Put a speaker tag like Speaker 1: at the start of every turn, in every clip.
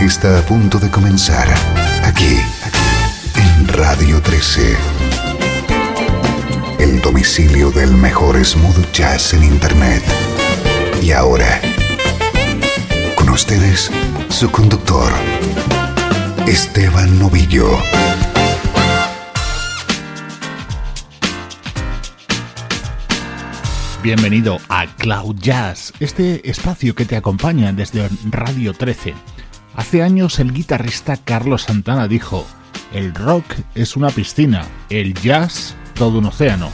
Speaker 1: Está a punto de comenzar aquí, en Radio 13. El domicilio del mejor smooth jazz en Internet. Y ahora, con ustedes, su conductor, Esteban Novillo.
Speaker 2: Bienvenido a Cloud Jazz, este espacio que te acompaña desde Radio 13. Hace años el guitarrista Carlos Santana dijo, el rock es una piscina, el jazz todo un océano.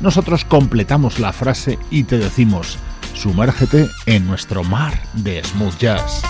Speaker 2: Nosotros completamos la frase y te decimos, sumérgete en nuestro mar de smooth jazz.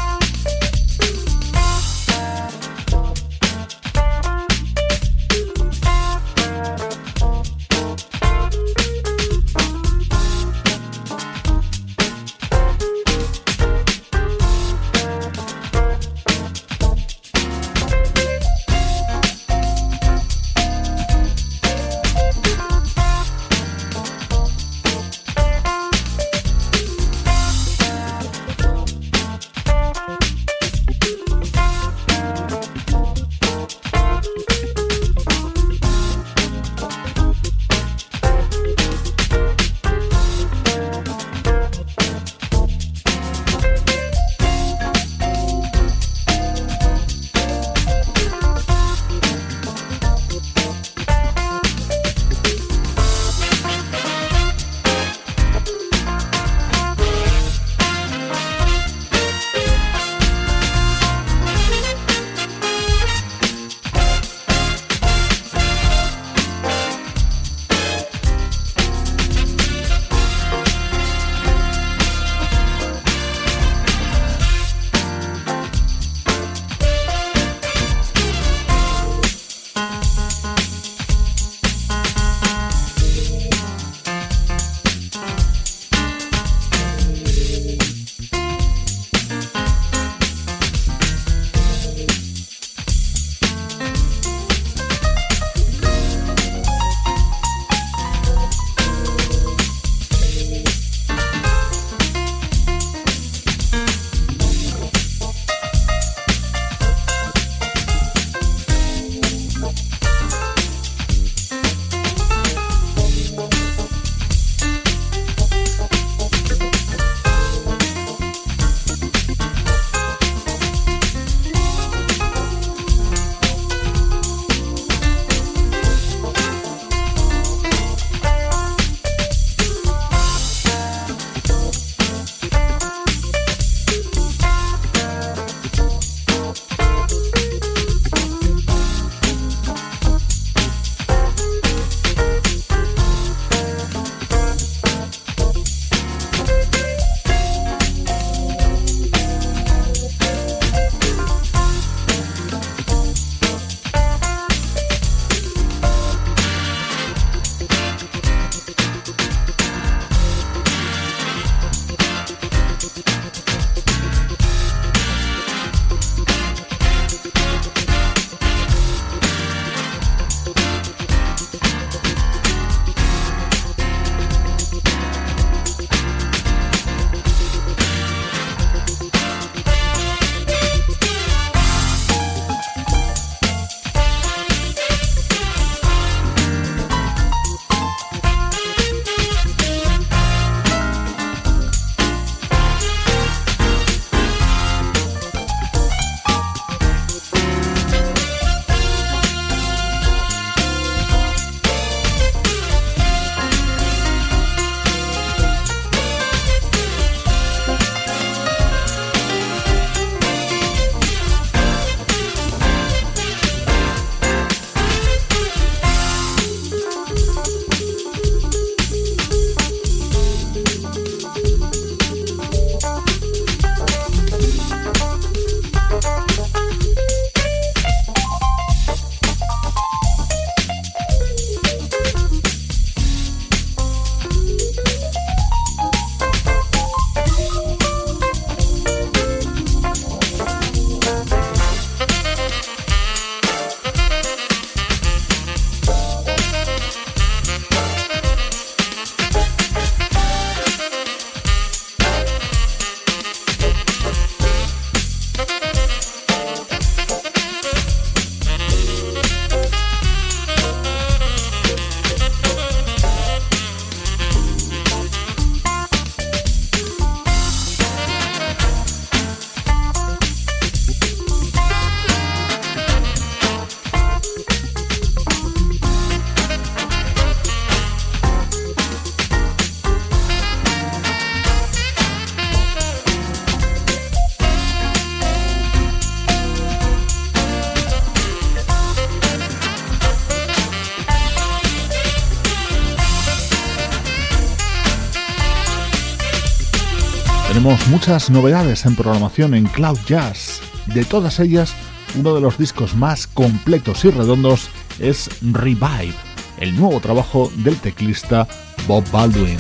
Speaker 2: Muchas novedades en programación en Cloud Jazz. De todas ellas, uno de los discos más completos y redondos es Revive, el nuevo trabajo del teclista Bob Baldwin.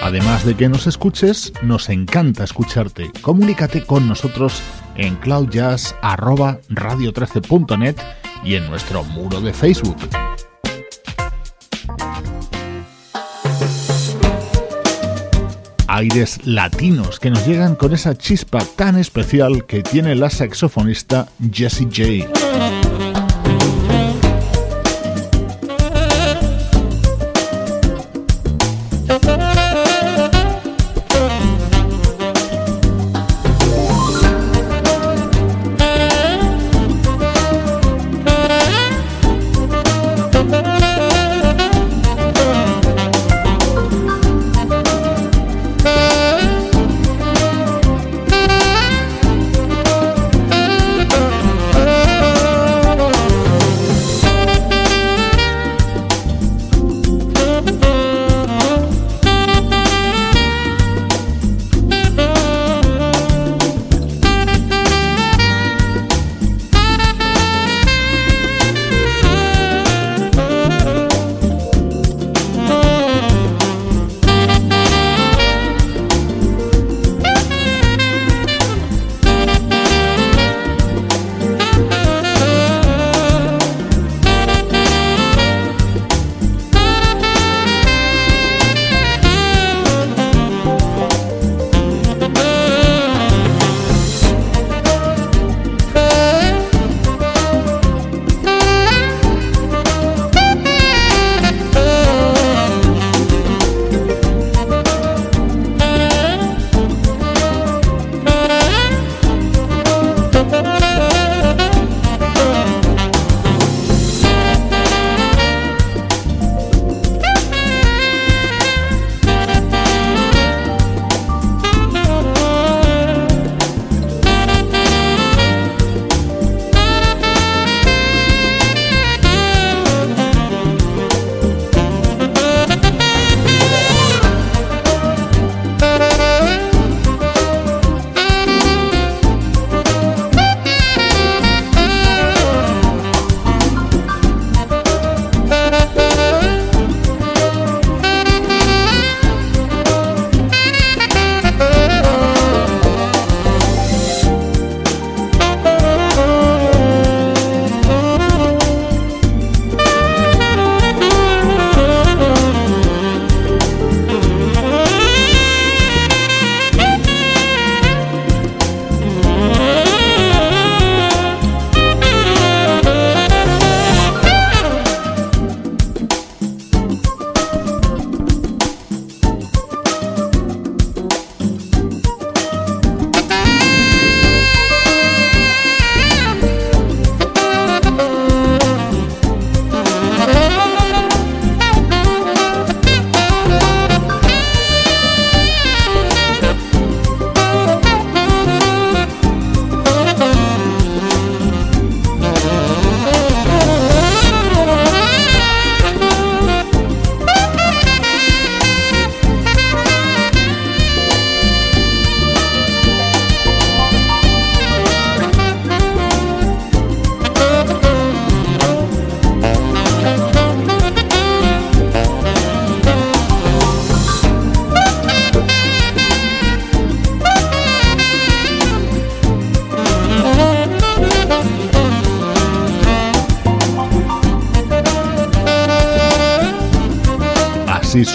Speaker 2: Además de que nos escuches, nos encanta escucharte. Comunícate con nosotros en cloudjazz.radio13.net y en nuestro muro de Facebook. Aires latinos que nos llegan con esa chispa tan especial que tiene la saxofonista Jessie J.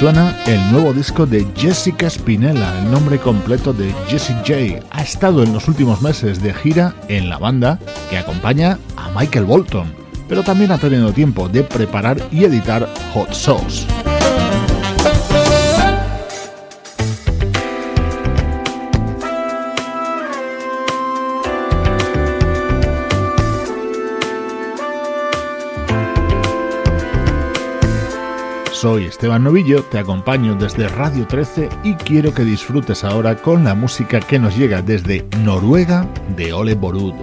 Speaker 2: el nuevo disco de Jessica Spinella, el nombre completo de Jessie J. Ha estado en los últimos meses de gira en la banda que acompaña a Michael Bolton, pero también ha tenido tiempo de preparar y editar Hot Sauce.
Speaker 3: Soy Esteban Novillo, te acompaño desde Radio 13 y quiero que disfrutes ahora con la música que nos llega desde Noruega de Ole Borud.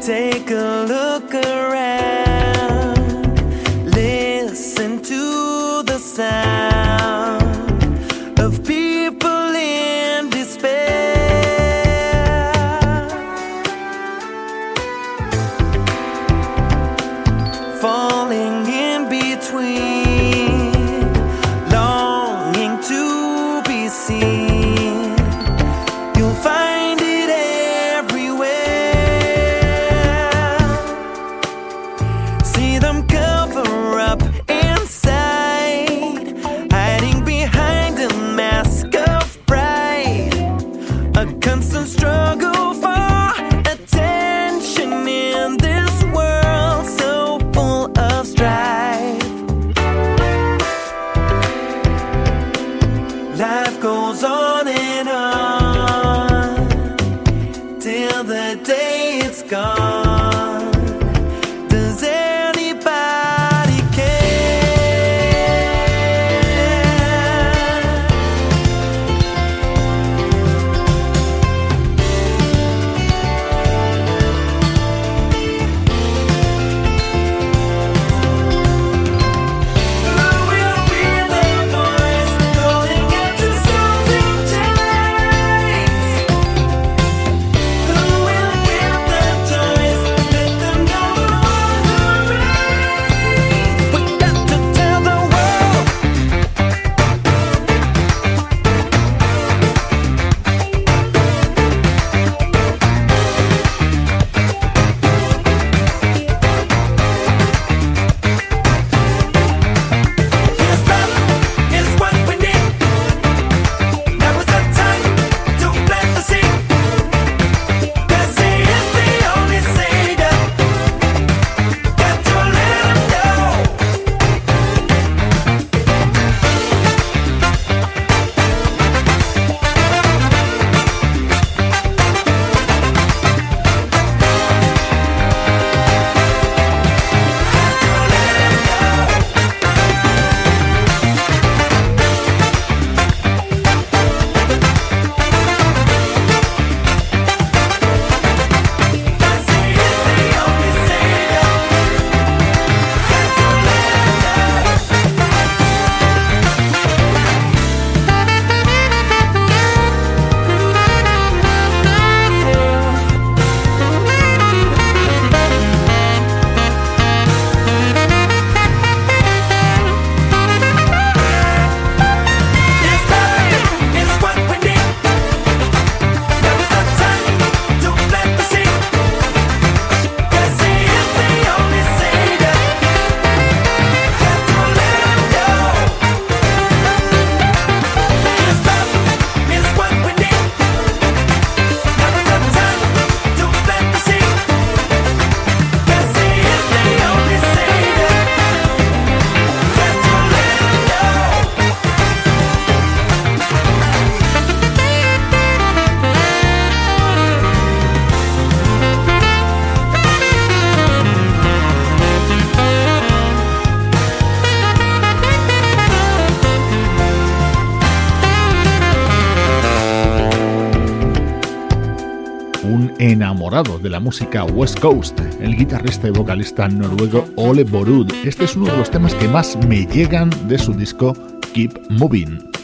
Speaker 3: De la música West Coast, el guitarrista y vocalista noruego Ole Borud. Este es uno de los temas que más me llegan de su disco Keep Moving.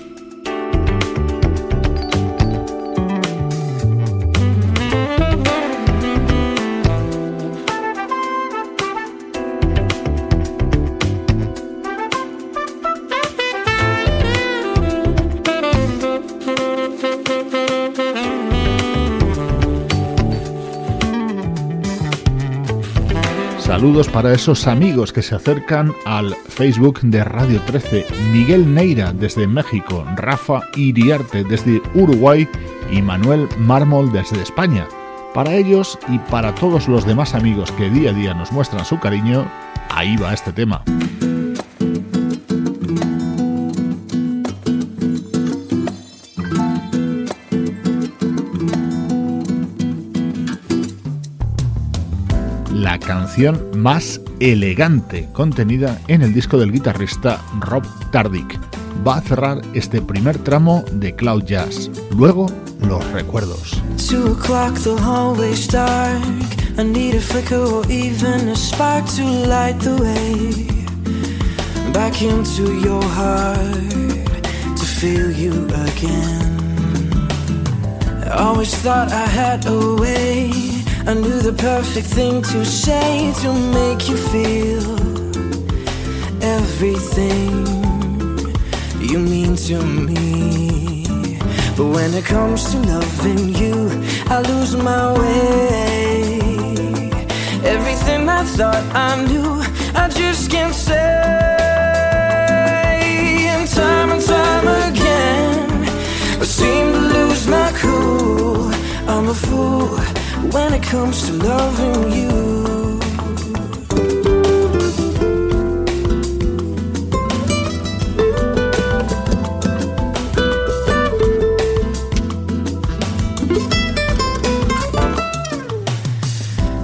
Speaker 3: Saludos para esos amigos que se acercan al Facebook de Radio 13. Miguel Neira desde México, Rafa Iriarte desde Uruguay y Manuel Mármol desde España. Para ellos y para todos los demás amigos que día a día nos muestran su cariño, ahí va este tema. Canción más elegante contenida en el disco del guitarrista Rob Tardick.
Speaker 2: va a cerrar este primer tramo de Cloud Jazz. Luego, los recuerdos.
Speaker 3: I knew the perfect thing to say to make you feel everything you mean to me. But when it comes to loving you, I lose my way. Everything I thought I knew, I just can't say. And time and time again, I seem to lose my cool. I'm a fool when it comes to loving you.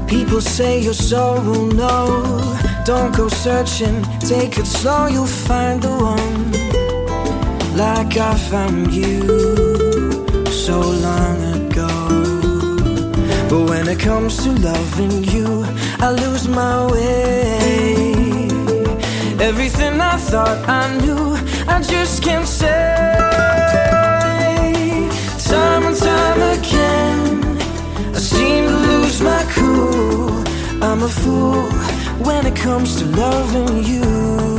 Speaker 3: People say your soul will know. Don't go searching, take it slow, you'll find the one. Like I found you so long ago. But when it comes to loving you, I lose my way. Everything I thought I knew, I just can't say. Time and time again, I seem to lose my cool. I'm a fool when it comes to loving you.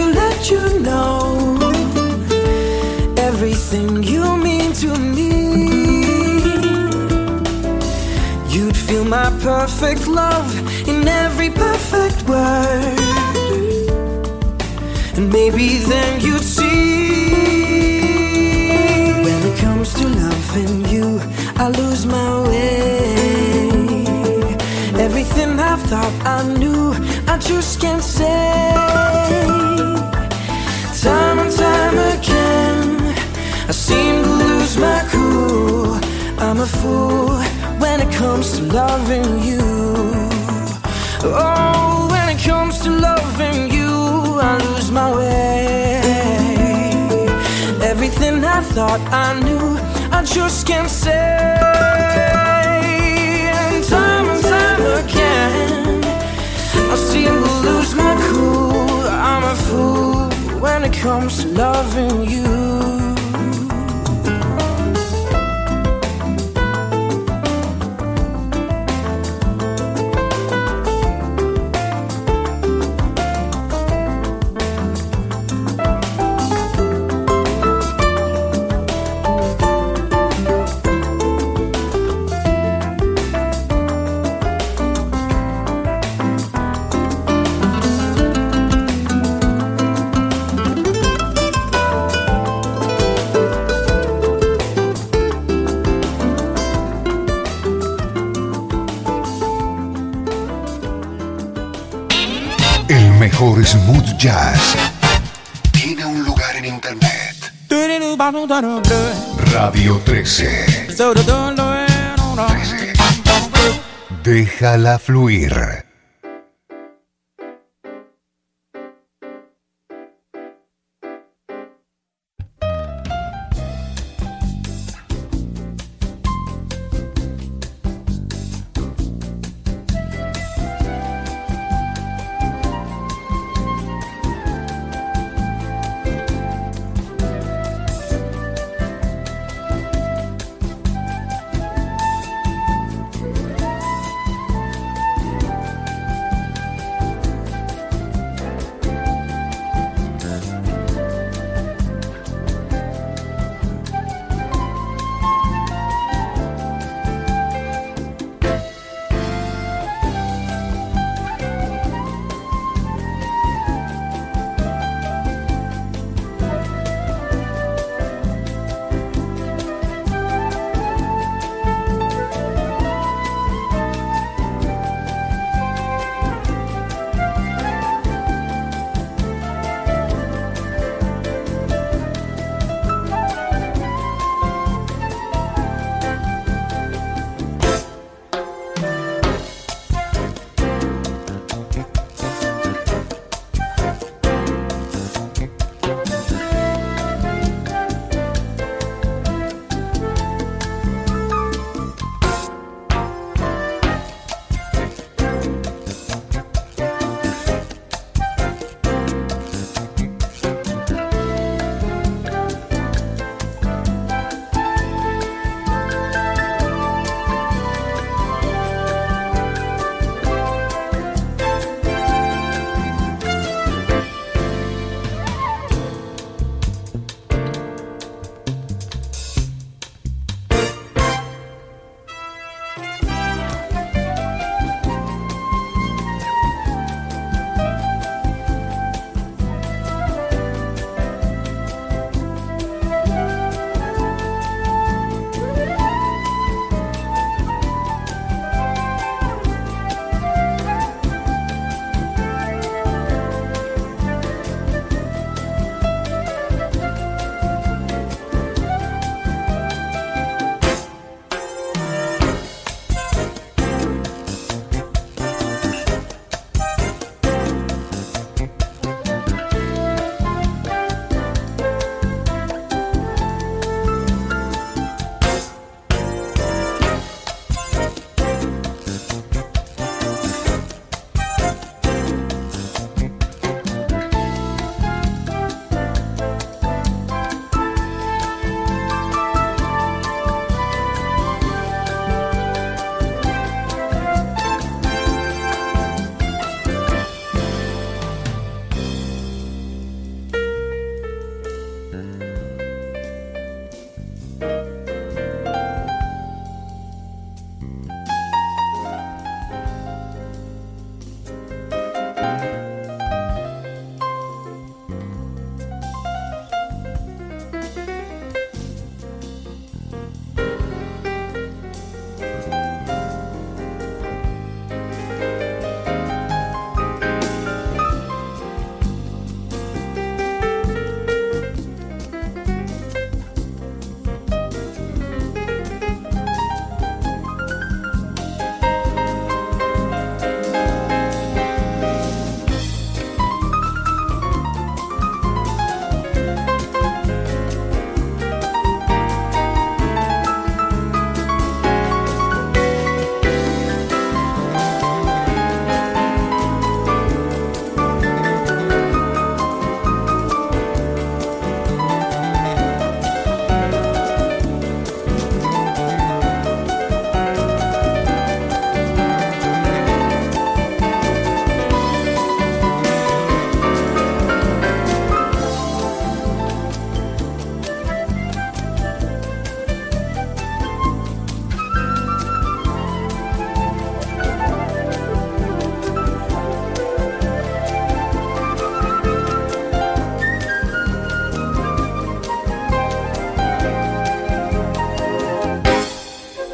Speaker 3: Could let you know everything you mean to me. You'd feel my perfect love in every perfect word, and maybe then you'd see. When it comes to loving you, I lose my way. Everything I thought I knew, I just can't say. Fool when it comes to loving you. Oh, when it comes to loving you, I lose my way. Everything I thought I knew, I just can't say. And time and time again, I seem to lose my cool. I'm a fool when it comes to loving you.
Speaker 4: Smooth jazz tiene un lugar en internet. Radio 13. 13. Déjala fluir.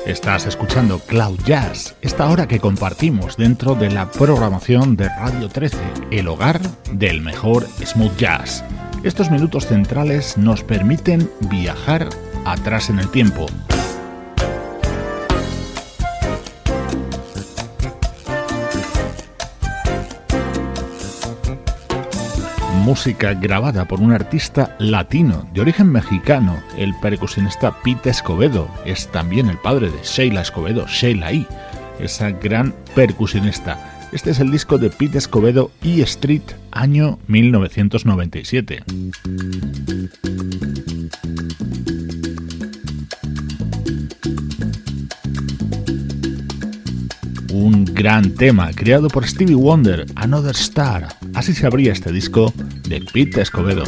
Speaker 2: Estás escuchando Cloud Jazz, esta hora que compartimos dentro de la programación de Radio 13, el hogar del mejor smooth jazz. Estos minutos centrales nos permiten viajar atrás en el tiempo música grabada por un artista latino de origen mexicano, el percusionista Pete Escobedo. Es también el padre de Sheila Escobedo, Sheila E., esa gran percusionista. Este es el disco de Pete Escobedo E Street, año 1997. un gran tema creado por Stevie Wonder, Another Star. Así se abría este disco de Pete Escobedo.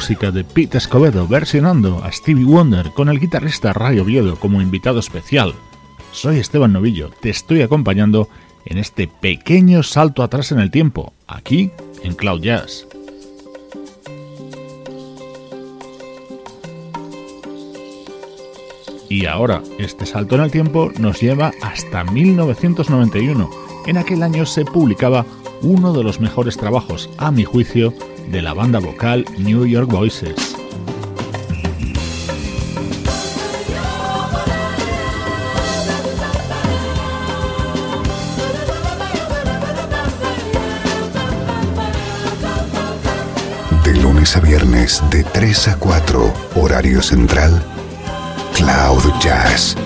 Speaker 2: Música de Pete Escobedo versionando a Stevie Wonder con el guitarrista Ray Oviedo como invitado especial. Soy Esteban Novillo, te estoy acompañando en este pequeño salto atrás en el tiempo, aquí en Cloud Jazz. Y ahora, este salto en el tiempo nos lleva hasta 1991. En aquel año se publicaba uno de los mejores trabajos, a mi juicio, de la banda vocal New York Voices.
Speaker 5: De lunes a viernes de 3 a 4, horario central, Cloud Jazz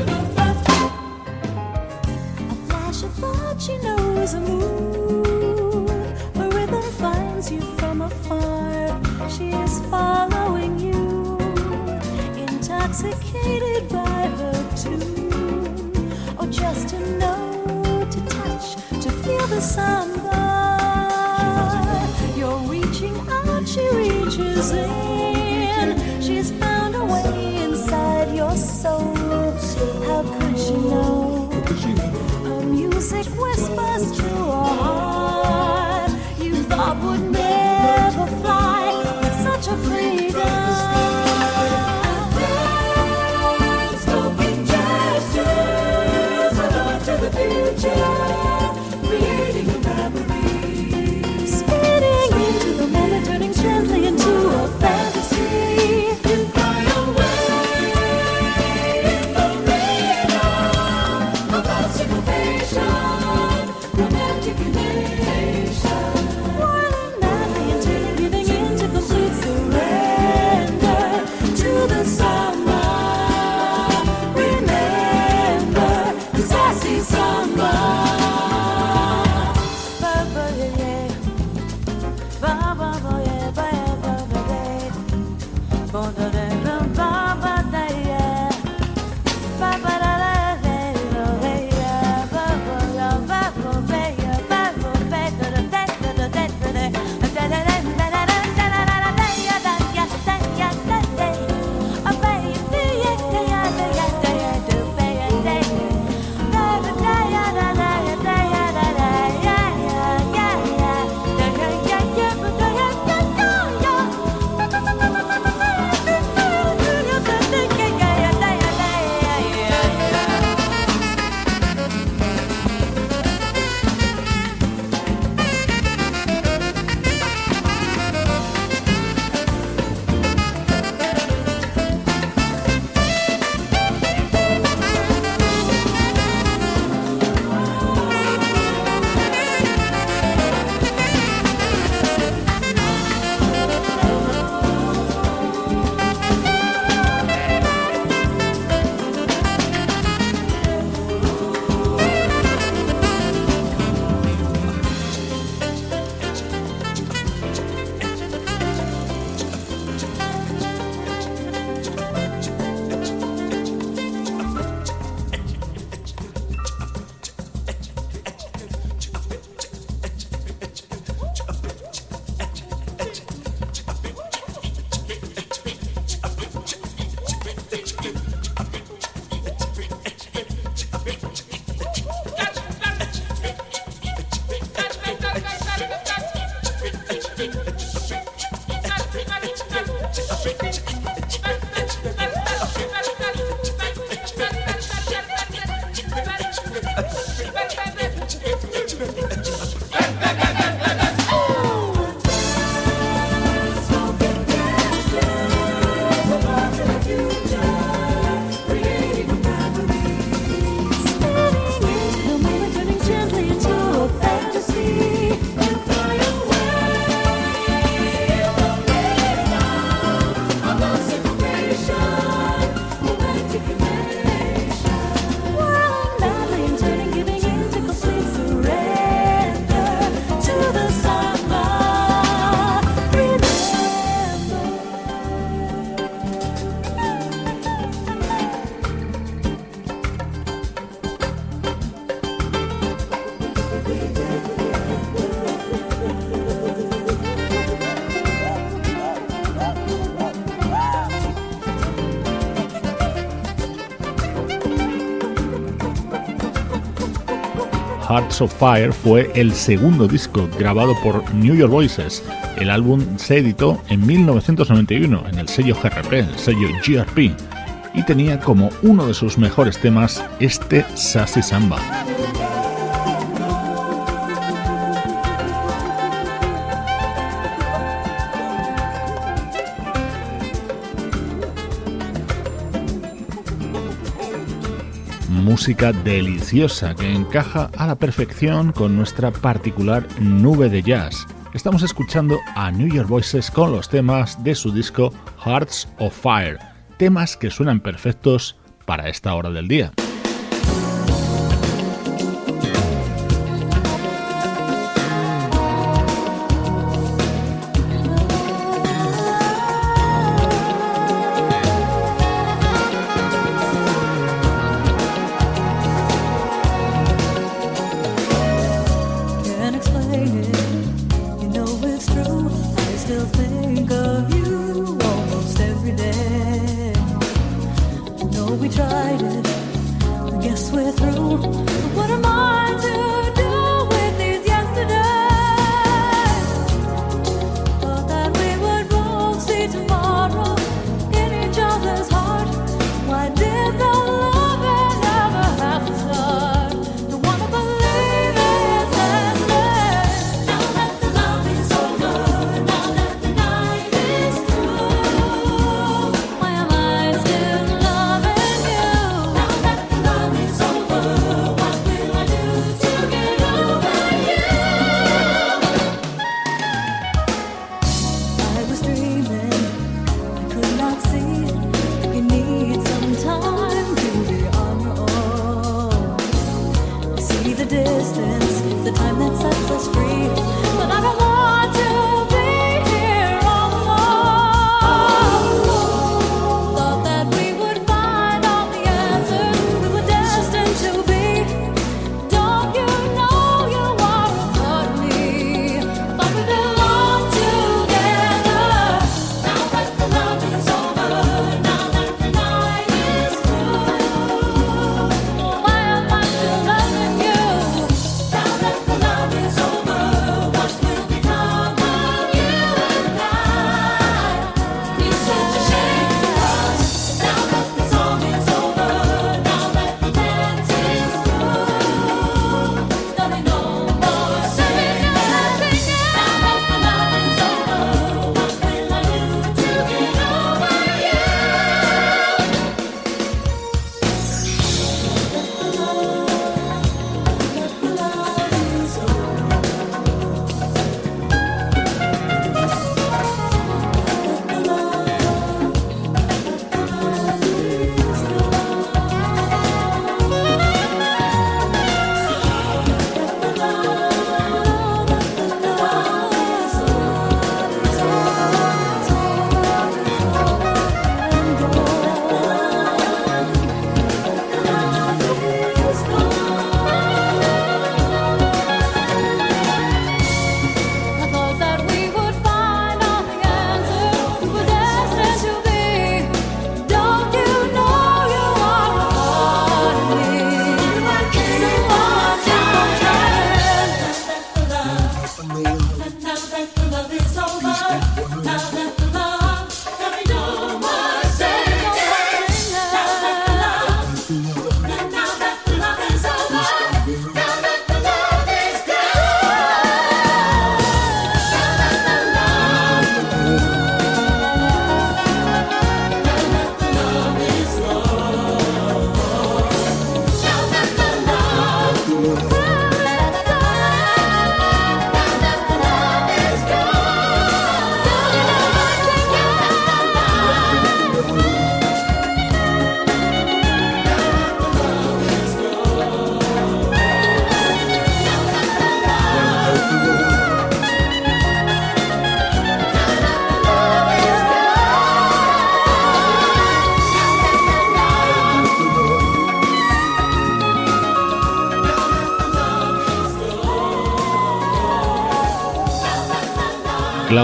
Speaker 5: Hearts of Fire fue el segundo disco grabado por New York Voices. El álbum se editó en 1991 en el sello GRP, el sello GRP, y tenía como uno de sus mejores temas este Sassy Samba. Música deliciosa que encaja a la perfección con nuestra particular nube de jazz. Estamos escuchando a New York Voices con los temas de su disco Hearts of Fire, temas que suenan perfectos para esta hora del día.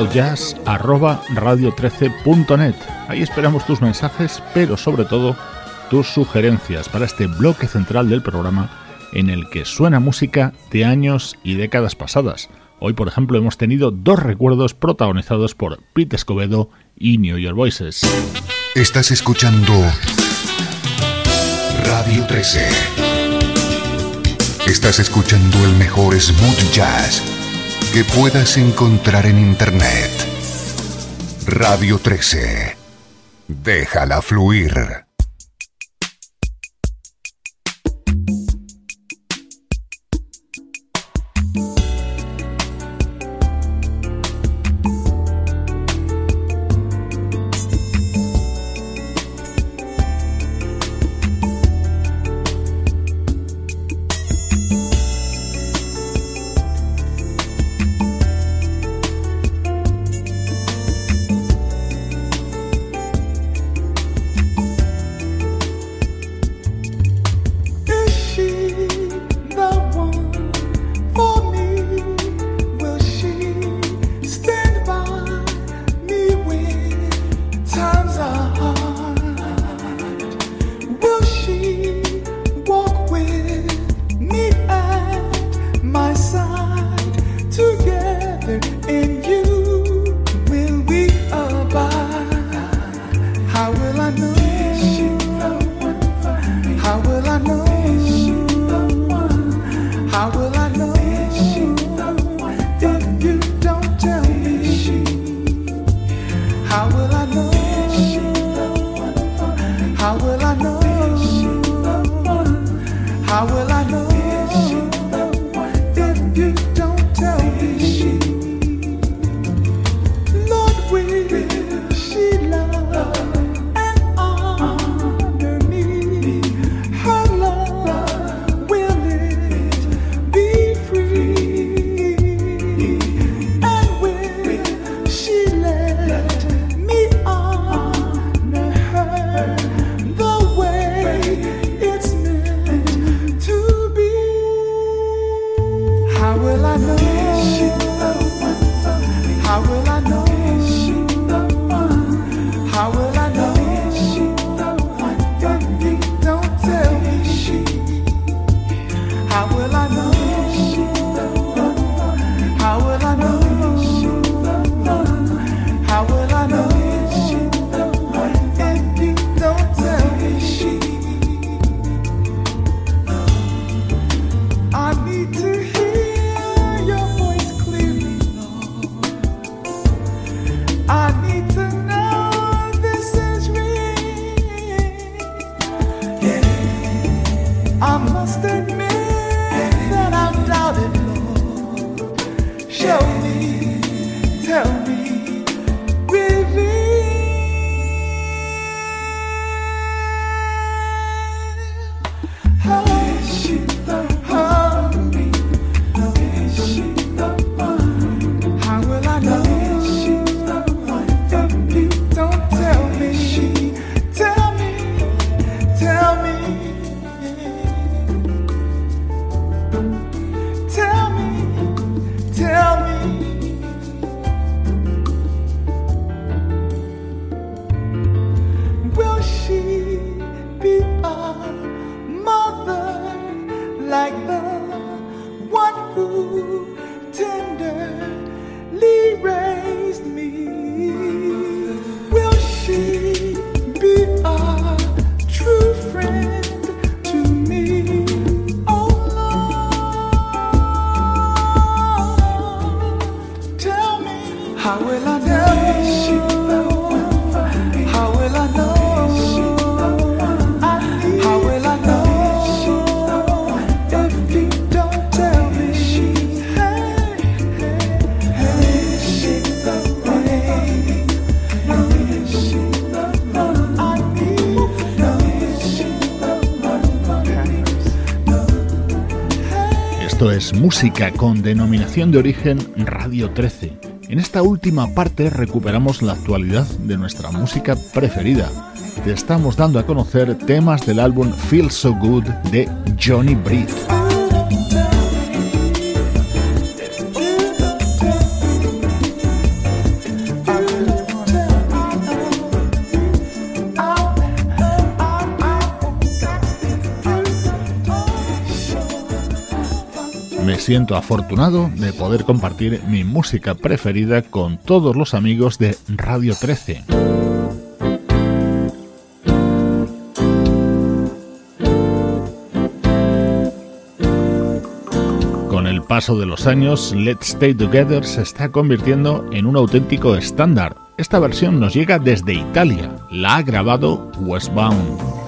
Speaker 5: cloudjazz.radio13.net. Ahí esperamos tus mensajes, pero sobre todo tus sugerencias para este bloque central del programa
Speaker 2: en el que suena música de años y décadas pasadas. Hoy, por ejemplo, hemos tenido dos recuerdos protagonizados por Pete Escobedo y New York Voices.
Speaker 4: Estás escuchando Radio 13. Estás escuchando el mejor smooth jazz que puedas encontrar en Internet. Radio 13. Déjala fluir.
Speaker 2: I must admit that I doubted, música con denominación de origen Radio 13. En esta última parte recuperamos la actualidad de nuestra música preferida. Te estamos dando a conocer temas del álbum Feel So Good de Johnny Britt. Siento afortunado de poder compartir mi música preferida con todos los amigos de Radio 13. Con el paso de los años, Let's Stay Together se está convirtiendo en un auténtico estándar. Esta versión nos llega desde Italia. La ha grabado Westbound.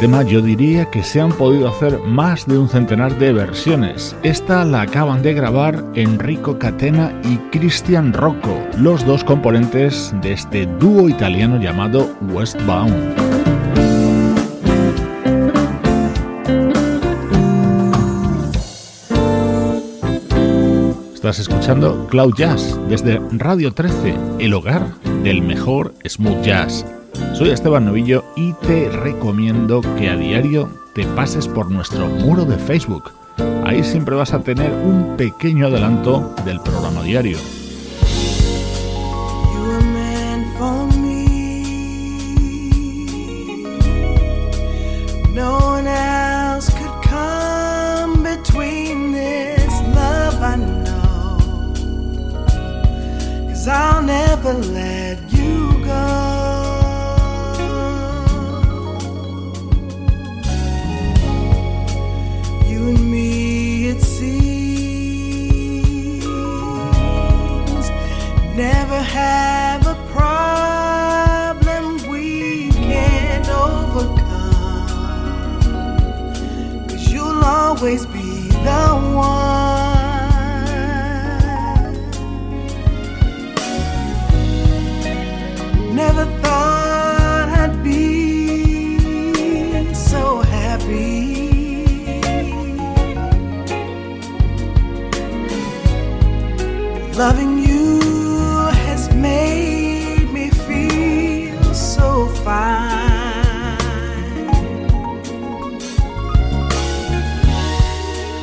Speaker 2: Tema yo diría que se han podido hacer más de un centenar de versiones. Esta la acaban de grabar Enrico Catena y Cristian Rocco, los dos componentes de este dúo italiano llamado Westbound. Estás escuchando Cloud Jazz desde Radio 13, el hogar del mejor smooth jazz. Soy Esteban Novillo y te recomiendo que a diario te pases por nuestro muro de Facebook. Ahí siempre vas a tener un pequeño adelanto del programa diario.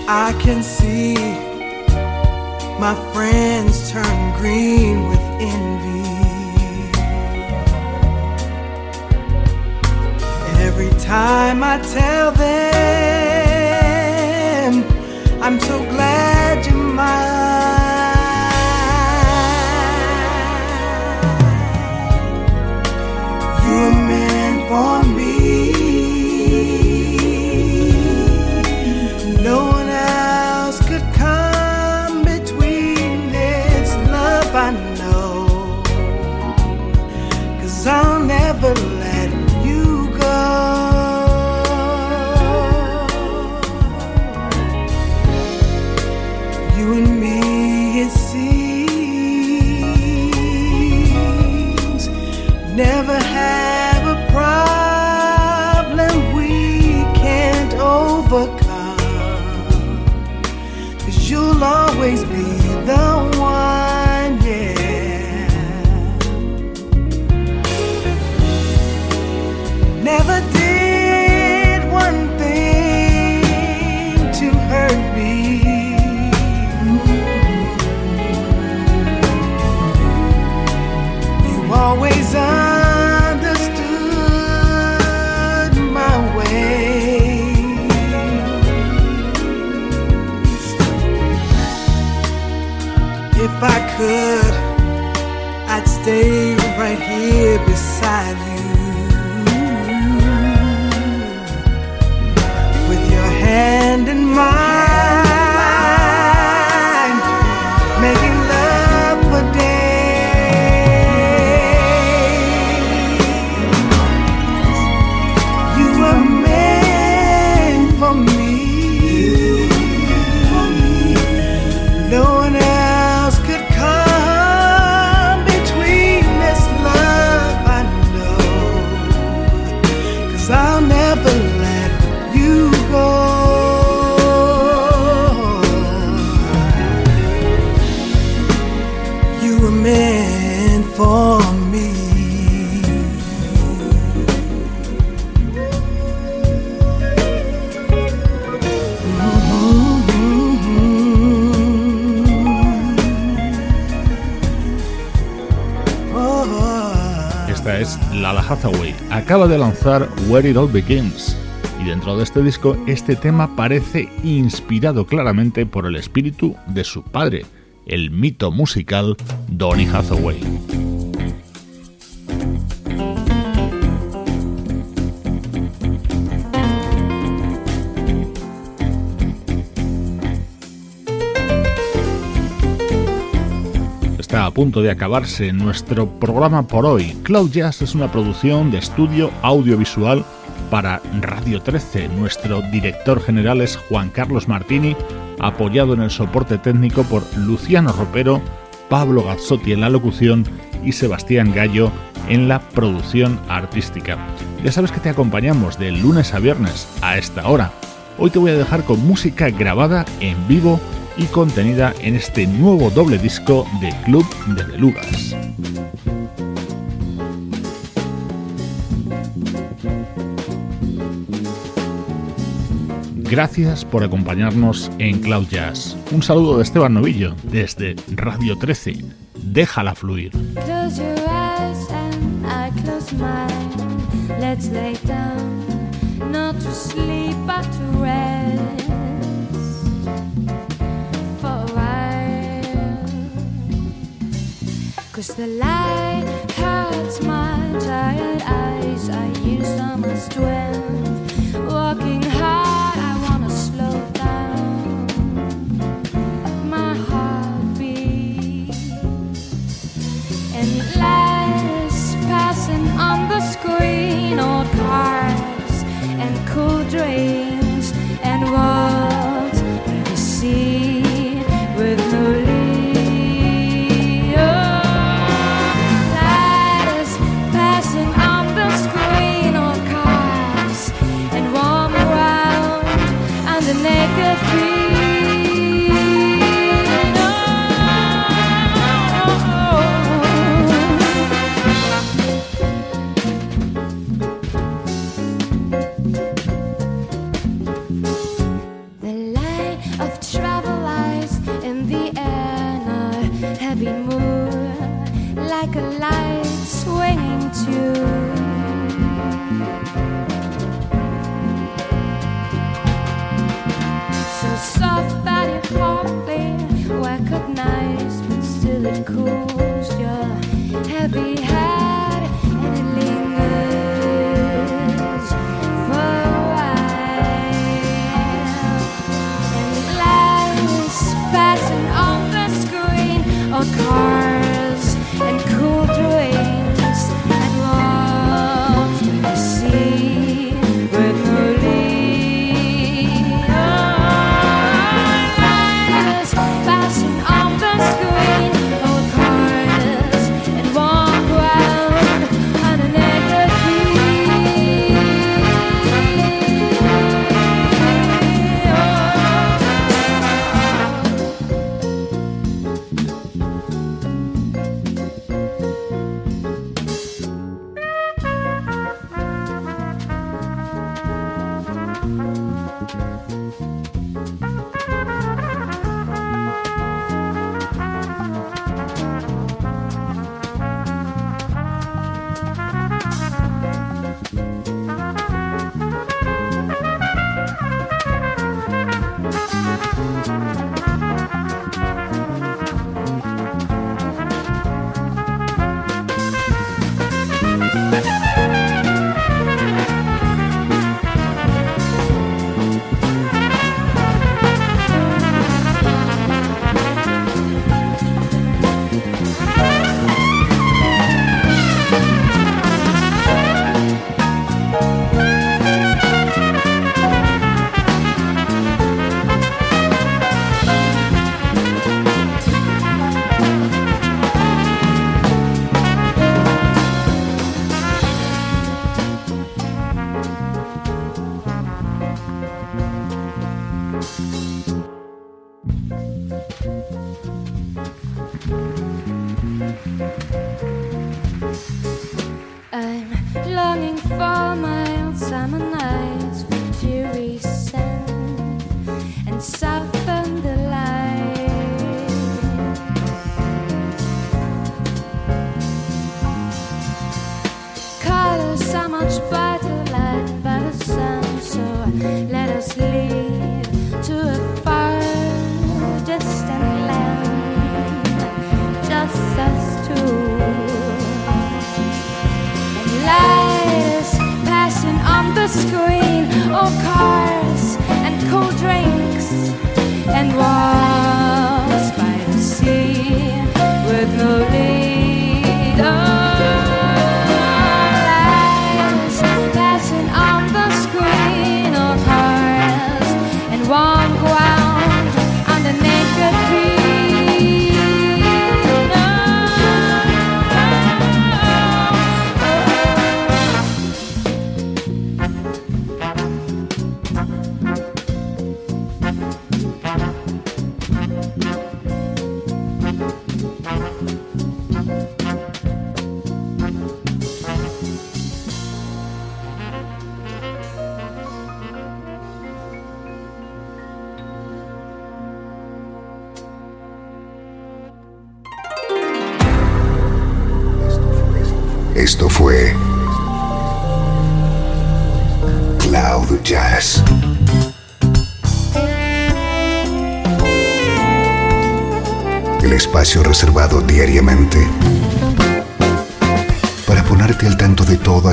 Speaker 3: I can see my friends turn green with envy. Every time I tell them,
Speaker 2: De lanzar Where It All Begins. Y dentro de este disco, este tema parece inspirado claramente por el espíritu de su padre, el mito musical Donny Hathaway. Punto de acabarse nuestro programa por hoy. Cloud Jazz es una producción de estudio audiovisual para Radio 13. Nuestro director general es Juan Carlos Martini, apoyado en el soporte técnico por Luciano Ropero, Pablo Gazzotti en la locución y Sebastián Gallo en la producción artística. Ya sabes que te acompañamos de lunes a viernes a esta hora. Hoy te voy a dejar con música grabada en vivo y contenida en este nuevo doble disco de Club de Belugas. Gracias por acompañarnos en Cloud Jazz. Un saludo de Esteban Novillo desde Radio 13. Déjala fluir.
Speaker 5: Cause the light hurts my tired eyes. I use my strength. Walking hard, I wanna slow down my heartbeat. And lights passing on the screen, old cars and cool drinks